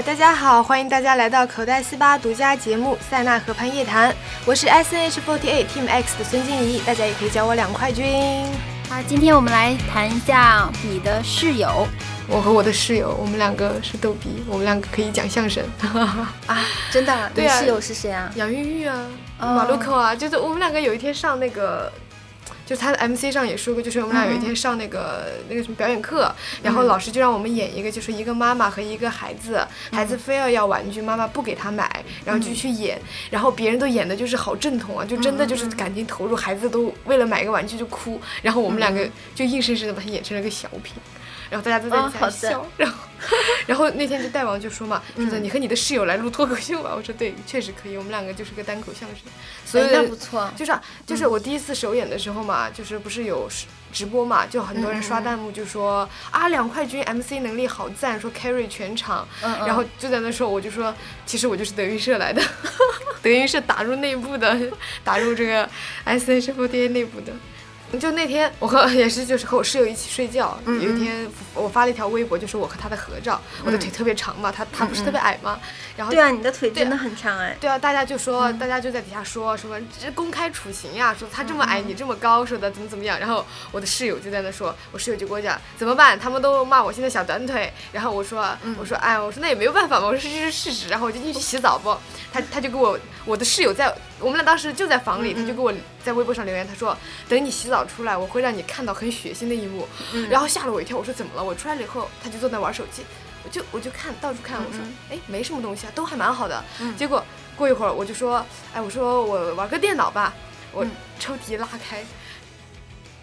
呃，大家好，欢迎大家来到口袋四八独家节目《塞纳河畔夜谈》，我是 S N H forty eight Team X 的孙静怡，大家也可以叫我两块军。啊，今天我们来谈一下你的室友。我和我的室友，我们两个是逗比，我们两个可以讲相声。啊，真的？对啊你室友是谁啊？杨钰玉啊，哦马路口啊，就是我们两个有一天上那个。就是他的 MC 上也说过，就是我们俩有一天上那个、那个什么表演课，然后老师就让我们演一个，就是一个妈妈和一个孩子，孩子非要要玩具，妈妈不给他买，然后就去演，然后别人都演的就是好正统啊，就真的就是感情投入，孩子都为了买个玩具就哭，然后我们两个就硬生生的把它演成了个小品。然后大家都在笑，然后，然后那天就大王就说嘛，说的你和你的室友来录脱口秀吧。我说对，确实可以，我们两个就是个单口相声，所以哎那不错。就是啊就是我第一次首演的时候嘛，就是不是有直直播嘛，就很多人刷弹幕就说啊两块军 MC 能力好赞，说 carry 全场，嗯嗯。然后就在那时候我就说，其实我就是德云社来的，德云社打入内部的，打入这个 S H F D A 内部的。就那天，我和 也是就是和我室友一起睡觉。嗯有一天，我发了一条微博，就是我和他的合照。我的腿特别长嘛，他他不是特别矮嘛。然后对啊，你的腿真的很长哎。对啊，大家就说，大家就在底下说什么这公开处刑呀，说他这么矮，你这么高，说的怎么怎么样。然后我的室友就在那说，我室友就跟我讲怎么办，他们都骂我现在小短腿。然后我说，我说哎，我说那也没有办法嘛，我说这是事实。然后我就进去洗澡不，他他就给我我的室友在我们俩当时就在房里，他就给我在微博上留言，他说等你洗澡出来，我会让你看到很血腥的一幕。然后吓了我一跳，我说怎么了？我出来了以后，他就坐那玩手机。我就我就看到处看，我说哎没什么东西啊，都还蛮好的。结果过一会儿我就说，哎我说我玩个电脑吧，我抽屉拉开，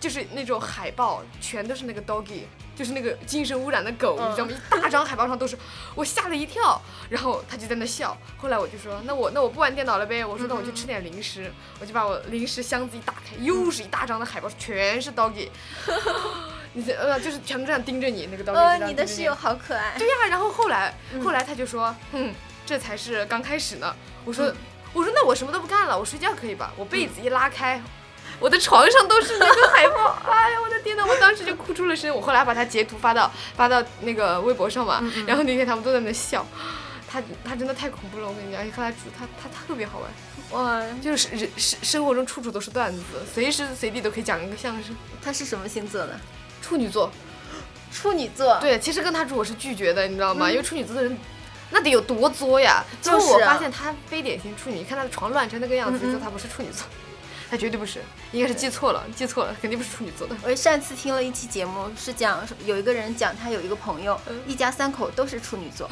就是那种海报，全都是那个 doggy，就是那个精神污染的狗，你知道吗？一大张海报上都是，我吓了一跳。然后他就在那笑。后来我就说，那我那我不玩电脑了呗，我说那我去吃点零食，我就把我零食箱子一打开，又是一大张的海报，全是 doggy。你这呃，就是全部这样盯着你，那个 doggy 你的室友好可爱。对呀、然后后来后来他就说，嗯，这才是刚开始呢。我说、我说那我什么都不干了，我睡觉可以吧？我被子一拉开。我的床上都是那个海报，哎呀，我的天呐！我当时就哭出了声。我后来把他截图发到发到那个微博上嘛，然后那天他们都在那笑，他他真的太恐怖了，我跟你讲，而且和他住他他特别好玩，哇，就是人生生活中处处都是段子，随时随地都可以讲一个相声。他是什么星座的？处女座，处女座。对，其实跟他住我是拒绝的，你知道吗？因为处女座的人。那得有多作呀！最就是我发现他非典型处女，你看他的床乱成那个样子，就他不是处女座，他绝对不是，应该是记错了，记错了，肯定不是处女座的。我上次听了一期节目，是讲有一个人讲他有一个朋友，嗯一家三口都是处女座，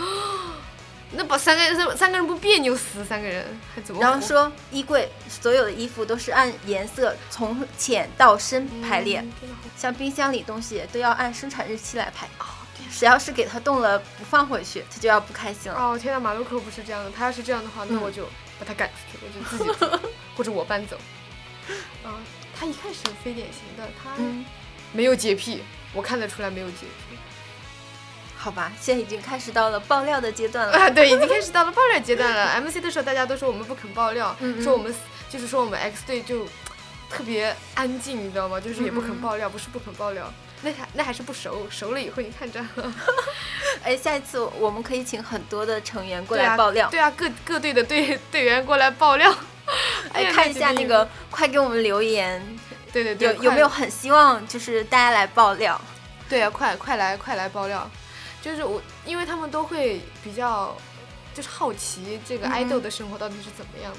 那把三个人三个人不别扭死？三个人还怎么？然后说衣柜所有的衣服都是按颜色从浅到深排列，像冰箱里东西都要按生产日期来排。哦天谁要是给他动了不放回去，他就要不开心了。哦天呐，马路口不是这样的，他要是这样的话，那我就把他赶出去，我就自己走，或者我搬走。啊，他一开始非典型的，他嗯，没有洁癖，我看得出来没有洁癖。好吧，现在已经开始到了爆料的阶段了。啊，对，已经开始到了爆料阶段了。MC 的时候，大家都说我们不肯爆料，嗯嗯说我们就是说我们 X 队就特别安静，你知道吗？就是也不肯爆料，不是不肯爆料，那还那还是不熟，熟了以后你看着。哎，下一次我们可以请很多的成员过来爆料，对啊，各各队的队队员过来爆料。哎看一下那个，快给我们留言，对对对，有有没有？很希望就是大家来爆料？对啊，快快来快来爆料，就是我，因为他们都会比较，就是好奇这个嗯爱豆的生活到底是怎么样的。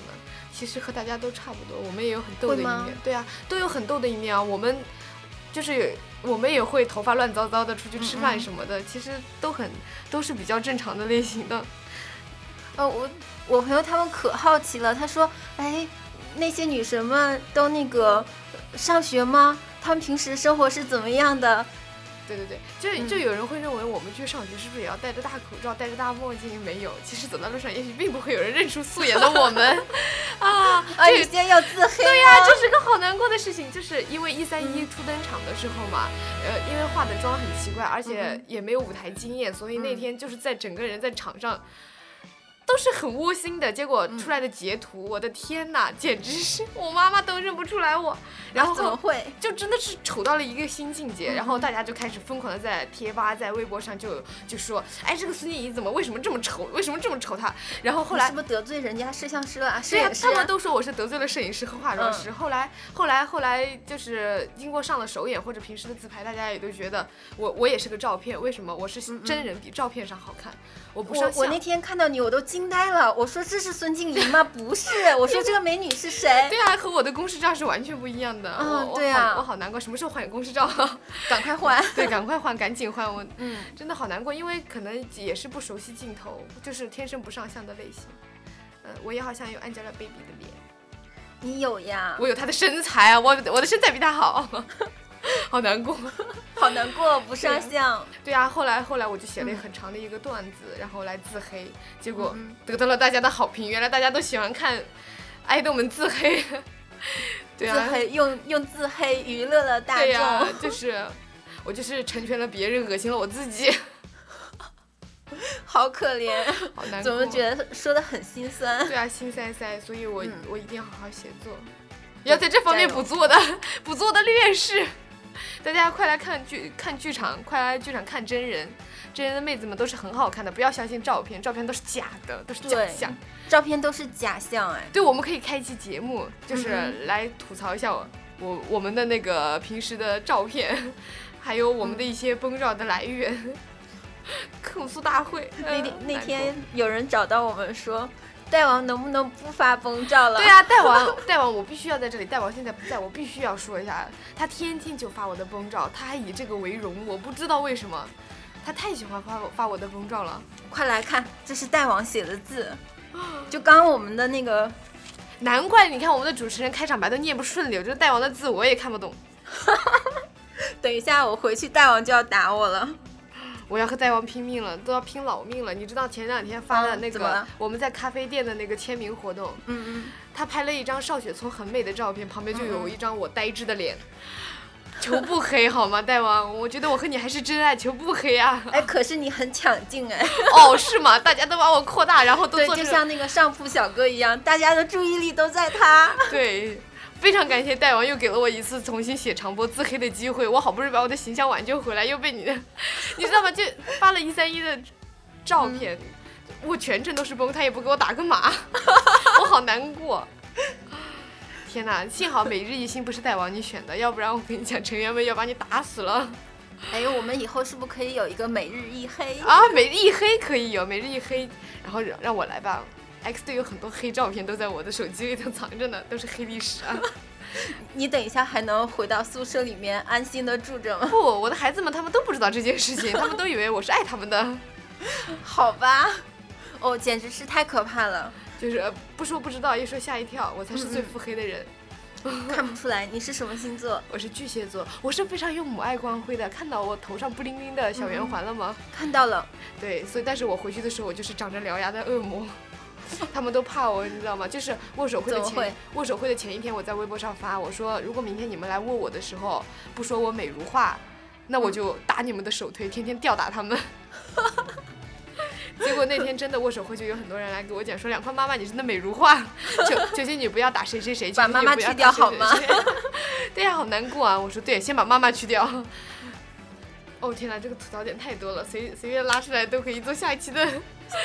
其实和大家都差不多，我们也有很逗的一面，对啊，都有很逗的一面啊。我们就是我们也会头发乱糟糟的出去吃饭嗯什么的，其实都很都是比较正常的类型的。呃，我我朋友他们可好奇了，他说，哎，那些女神们都那个上学吗？她们平时生活是怎么样的？对对对，就就有人会认为我们去上学是不是也要戴着大口罩、戴着大墨镜？没有，其实走在路上，也许并不会有人认出素颜的我们 啊。啊，这你现在要自黑对呀、吗这是个好难过的事情，就是因为一三一初登场的时候嘛，呃，因为化的妆很奇怪，而且也没有舞台经验，所以那天就是在整个人在场上。都是很窝心的，结果出来的截图，我的天呐，简直是我妈妈都认不出来我。然后怎么会？就真的是丑到了一个新境界，然后大家就开始疯狂的在贴吧、在微博上就就说，哎，这个孙静怡怎么为什么这么丑？为什么这么丑？她？然后后来是不是得罪人家摄像师了？对呀，他们都说我是得罪了摄影师和化妆师。后来后来后来就是经过上了首演或者平时的自拍，大家也都觉得我我也是个照片，为什么我是真人比照片上好看？我不上我那天看到你我都惊呆了，我说这是孙静怡吗？不是，我说这个美女是谁？对啊，和我的公式照是完全不一样的。嗯，对啊，我好难过，什么时候换公式照？赶快换！对，赶快换，赶紧换！我嗯，真的好难过，因为可能也是不熟悉镜头，就是天生不上相的类型。嗯，我也好像有 Angelababy 的脸。你有呀？我有她的身材啊，我我的身材比她好。好难过，好难过，不上相。对啊，后来后来我就写了很长的一个段子，然后来自黑，结果得到了大家的好评。原来大家都喜欢看爱豆们自黑。对啊，自黑用用自黑娱乐了大众。对呀，就是 我就是成全了别人，恶心了我自己。好可怜，好难过，怎么觉得说的很心酸？对啊，心塞塞，所以我我一定要好好写作，要在这方面补足我的补足我的劣势。大家快来看剧，看剧场，快来剧场看真人，真人的妹子们都是很好看的，不要相信照片，照片都是假的，都是假象，照片都是假象，哎，对，我们可以开一期节目，就是来吐槽一下我我我们的那个平时的照片，还有我们的一些崩照的来源，控诉大会。那天那天有人找到我们说。大王能不能不发崩照了？对啊，大王，大王，我必须要在这里。大王现在不在，我必须要说一下，他天天就发我的崩照，他还以这个为荣，我不知道为什么，他太喜欢发发我的崩照了。快来看，这是大王写的字，就刚我们的那个，难怪你看我们的主持人开场白都念不顺溜，就是大王的字我也看不懂。等一下我回去，大王就要打我了。我要和大王拼命了，都要拼老命了。你知道前两天发的那个我们在咖啡店的那个签名活动，嗯嗯，他拍了一张邵雪聪很美的照片，旁边就有一张我呆滞的脸。求不黑好吗，大王？我觉得我和你还是真爱，求不黑啊！哎，可是你很抢镜哎。哦，是吗？大家都把我扩大，然后都做就像那个上铺小哥一样，大家的注意力都在他。对。非常感谢大王又给了我一次重新写长播自黑的机会，我好不容易把我的形象挽救回来，又被你，你知道吗？就发了一三一的照片，我全程都是崩，他也不给我打个码，我好难过。天哪，幸好每日一星不是大王你选的，要不然我跟你讲，成员们要把你打死了。哎，我们以后是不是可以有一个每日一黑啊？每日一黑可以有，每日一黑，然后让我来吧。X 队有很多黑照片都在我的手机里头藏着呢，都是黑历史啊！你等一下还能回到宿舍里面安心的住着吗？不，我的孩子们他们都不知道这件事情，他们都以为我是爱他们的。好吧，哦，简直是太可怕了！就是不说不知道，一说吓一跳，我才是最腹黑的人。看不出来你是什么星座？我是巨蟹座，我是非常有母爱光辉的。看到我头上布灵灵的小圆环了吗？看到了。对，所以但是我回去的时候，我就是长着獠牙的恶魔。他们都怕我，你知道吗？就是握手会的前握手会的前一天，我在微博上发，我说如果明天你们来握我的时候不说我美如画，那我就打你们的手推，天天吊打他们。结果那天真的握手会，就有很多人来给我讲说，两块妈妈你真的美如画，求求求你不要打谁谁谁，把妈妈去掉好吗？对呀，好难过啊！我说对，先把妈妈去掉。哦天哪，这个吐槽点太多了，随随便拉出来都可以做下一期的。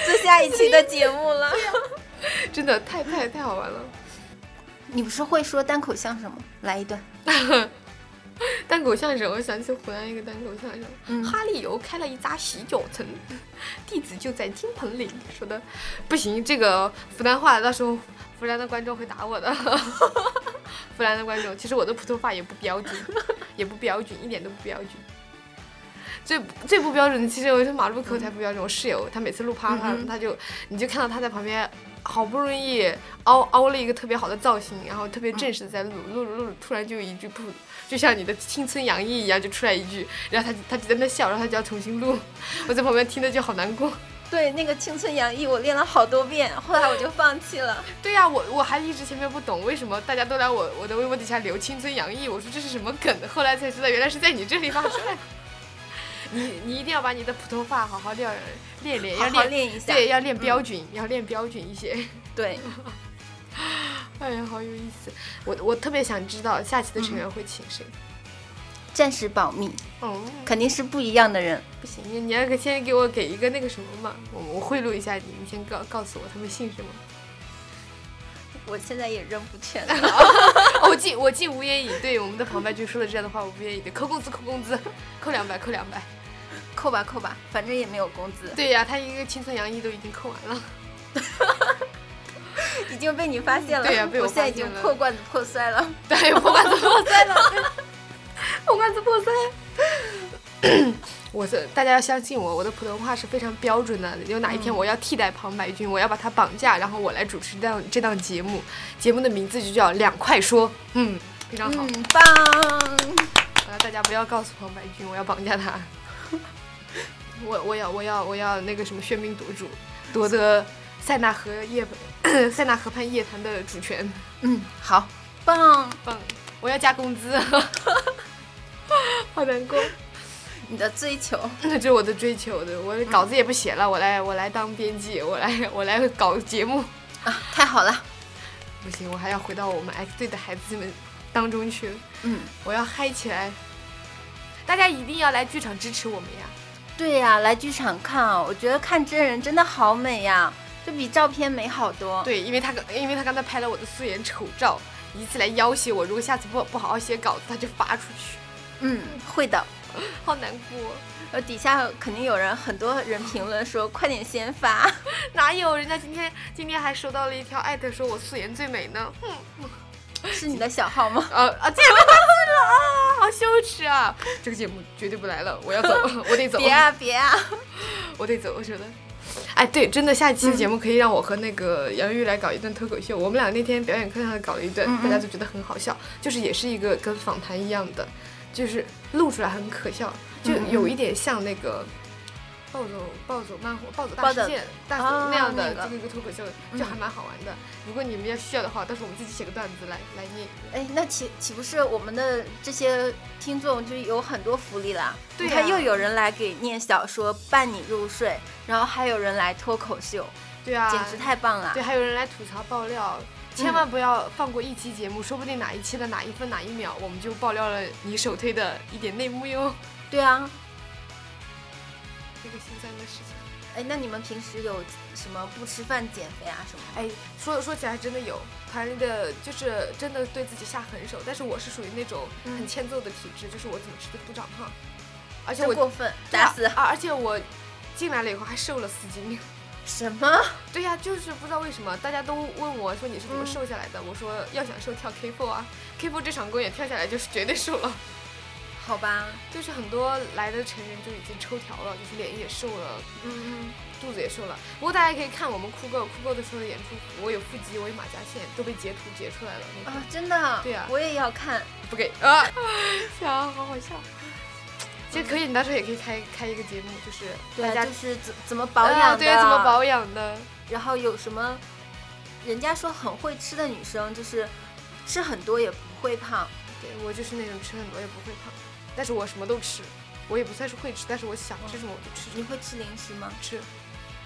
做下一期的节目了，真的太太太好玩了。你不是会说单口相声吗？来一段。单口相声，我想起湖南一个单口相声。哈利游开了一家洗脚城，地址就在金盆岭。说的不行，这个湖南话到时候湖南的观众会打我的。湖南的观众，其实我的普通话也不标准，也不标准，一点都不标准。最 最不标准的，其实有一些马路口才不标准。我室友他每次录啪啪，他就你就看到他在旁边，好不容易凹凹了一个特别好的造型，然后特别正式的在录录录，突然就一句不，就像你的青春洋溢一样就出来一句，然后他他就在那笑，然后他就要重新录，我在旁边听的就好难过。对，那个青春洋溢我练了好多遍，后来我就放弃了。对呀，我我还一直前面不懂为什么大家都来我我的微博底下留青春洋溢，我说这是什么梗，后来才知道原来是在你这里发出来。你你一定要把你的普通话好好练练练，要练好练一下。对，要练标准，要练标准一些。对，哎呀，好有意思！我我特别想知道下期的成员会请谁。暂时保密，哦，肯定是不一样的人。不行，你你要给先给我给一个那个什么嘛，我我贿赂一下你，你先告告诉我他们姓什么。我现在也认不全了。哦我竟我竟无言以对我们的旁白君说了这样的话，我无言以对，扣工资扣工资，扣两百扣两百。扣吧扣吧，反正也没有工资，对呀，他一个青春洋溢都已经扣完了。已经被你发现了。对呀被我我现在已发现了经 破罐子破摔了。对，破罐子破摔了，破罐子破摔。我是大家要相信我，我的普通话是非常标准的。有哪一天我要替代庞白君，我要把他绑架，然后我来主持这档这档节目，节目的名字就叫《两块说》。嗯，非常好。嗯，棒！呃，大家不要告诉庞白君，我要绑架他。我我要我要我要那个什么喧宾夺主，夺得塞纳河夜 塞纳河畔夜谈的主权。嗯，好，棒！棒！我要加工资，好难过。你的追求，那这是我的追求的，我的稿子也不写了，我来我来当编辑，我来我来搞节目。啊，太好了。不行，我还要回到我们 X 队的孩子们当中去，嗯，我要嗨起来！大家一定要来剧场支持我们呀！对呀、来剧场看啊，我觉得看真人真的好美呀，就比照片美好多。对，因为他刚因为他刚才拍了我的素颜丑照，以此来要挟我，如果下次不不好好写稿子，他就发出去，嗯，会的。好难过。呃，底下肯定有人，很多人评论说快点先发。哪有人家今天今天还收到了一条艾特，说我素颜最美呢？哼。是你的小号吗？呃啊，这也被发现了啊，好羞耻啊！这个节目绝对不来了，我要走，我得走，别啊别啊！我得走，我觉得。哎，对，真的，下一期的节目可以让我和那个杨玉来搞一段脱口秀。我们俩那天表演课上搞了一段，嗯嗯大家都觉得很好笑，就是也是一个跟访谈一样的，就是录出来很可笑，就有一点像那个。暴走暴走漫画暴走大事件大那样的那个这个一个脱口秀，嗯就还蛮好玩的。如果你们要需要的话，到时候我们自己写个段子来来念。哎，那岂岂不是我们的这些听众就有很多福利啦？对呀你看又有人来给念小说伴你入睡，然后还有人来脱口秀，对啊，简直太棒了对，！还有人来吐槽爆料，千万不要放过一期节目，说不定哪一期的哪一分哪一秒，我们就爆料了你首推的一点内幕哟。对啊，这个心酸的事情。哎，那你们平时有什么不吃饭减肥啊什么？哎，说说起来真的有，团里的就是真的对自己下狠手，但是我是属于那种嗯很欠揍的体质，就是我怎么吃都不长胖，而且我过分，打死！啊！而且我进来了以后还瘦了四斤。什么？对呀、就是不知道为什么，大家都问我说你是怎么嗯瘦下来的？我说要想瘦跳 K4 啊，K4 这场公演跳下来就是绝对瘦了。好吧，就是很多来的成员就已经抽条了，就是脸也瘦了，嗯嗯，肚子也瘦了。不过大家可以看我们酷狗酷狗的时候的演出服，我有腹肌，我有马甲线，都被截图截出来了。那个啊，真的，对呀我也要看。不给啊，笑，好好笑。其实可以，你到时候也可以开开一个节目，就是大家就是怎怎么保养的，呃对，怎么保养的？然后有什么，人家说很会吃的女生，就是吃很多也不会胖。对我就是那种吃很多也不会胖，但是我什么都吃，我也不算是会吃，但是我想吃什么我就吃什么你会吃零食吗？吃。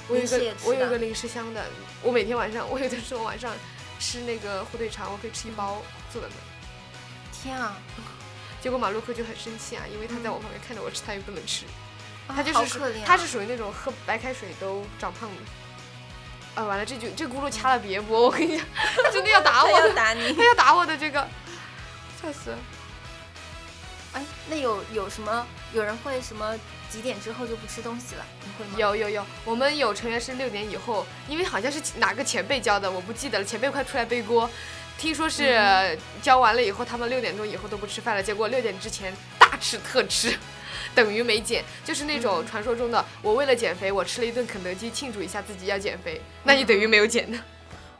我有一个我有一个零食箱的，我每天晚上我有的时候晚上吃那个火腿肠，我可以吃一包做的呢。天啊，结果马路克就很生气啊，因为他在我旁边看着我吃，他又不能吃，啊他就是他是属于那种喝白开水都长胖的。啊，完了，这句这轱辘掐了别播，我跟你讲，他真的要打我的，要打你。他要打我的这个，笑死了。哎，那有有什么？有人会什么几点之后就不吃东西了？你会吗？有有有，我们有成员是六点以后，因为好像是哪个前辈教的，我不记得了，前辈快出来背锅。听说是嗯教完了以后，他们六点钟以后都不吃饭了，结果六点之前大吃特吃，等于没减，就是那种嗯传说中的我为了减肥，我吃了一顿肯德基庆祝一下自己要减肥，那你等于没有减呢。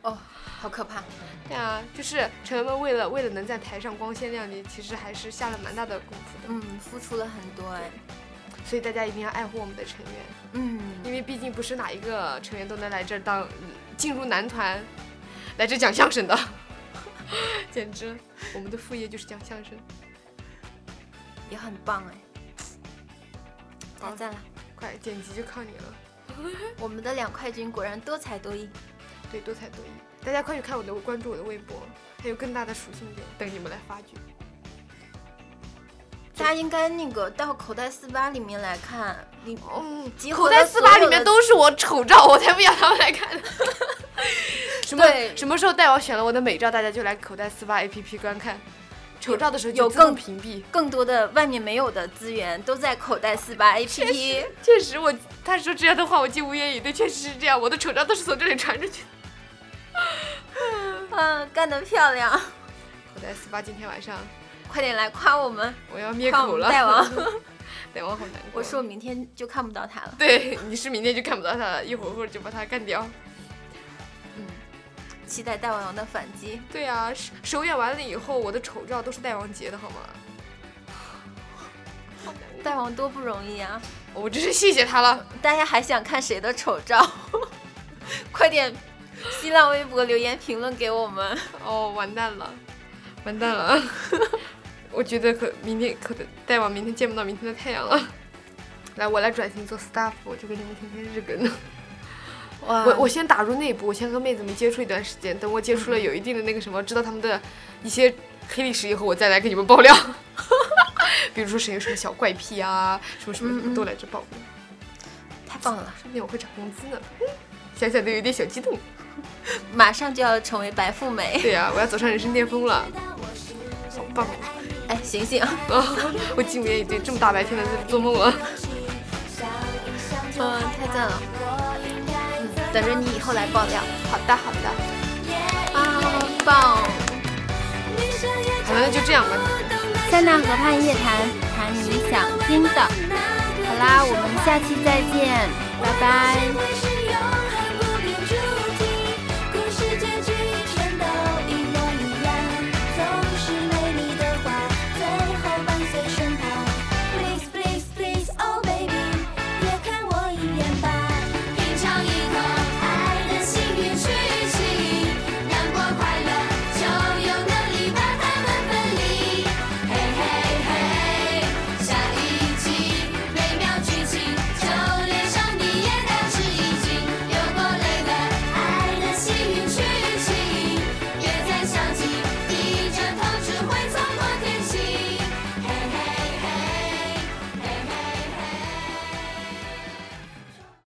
哦，好可怕。对啊，就是成员们为了为了能在台上光鲜亮丽，其实还是下了蛮大的功夫的，嗯，付出了很多哎。所以大家一定要爱护我们的成员。嗯，因为毕竟不是哪一个成员都能来这儿当进入男团，来这讲相声的，简直，我们的副业就是讲相声。也很棒哎。点赞了！快剪辑就靠你了。我们的两块军果然多才多艺。对，多才多艺。大家快去看我的，关注我的微博，还有更大的属性点等你们来发掘。大家应该那个到口袋四八里面来看，你嗯，口袋四八里面都是我丑照，我才不要他们来看。什么什么时候带我选了我的美照，大家就来口袋四八 APP 观看。丑照的时候就有更屏蔽。更多的外面没有的资源都在口袋四八 APP。确实我，他说这样的话我竟无言以对，确实是这样。我的丑照都是从这里传出去的。嗯，干得漂亮！口袋四八今天晚上快点来夸我们，我要灭口了。大王。大王好难过。我说我明天就看不到他了。对，你是明天就看不到他了，一会儿会儿就把他干掉。嗯期待大王的反击。对啊、首首演完了以后，我的丑照都是大王截的好吗？大王多不容易啊！我真是谢谢他了。大家还想看谁的丑照？快点，新浪微博留言评论给我们。哦，完蛋了，完蛋了。我觉得可明天可能大王明天见不到明天的太阳了。来，我来转型做 staff，我就给你们天天日更。哇我我先打入内部，我先和妹子们接触一段时间，等我接触了有一定的那个什么，知道他们的一些黑历史以后，我再来给你们爆料。比如说谁有什么小怪癖啊，什么什么什么都来这爆料。太棒了，说不定我会涨工资呢，想想都有点小激动。马上就要成为白富美。对呀、我要走上人生巅峰了，好棒啊！哎，醒醒！啊，我今年已经，这么大白天的在做梦了。嗯，太赞了。嗯，等着你以后来爆料。好的，好的，啊，棒！好了，那就这样吧。塞纳河畔夜谈，谈你想听的。好啦，我们下期再见，拜拜。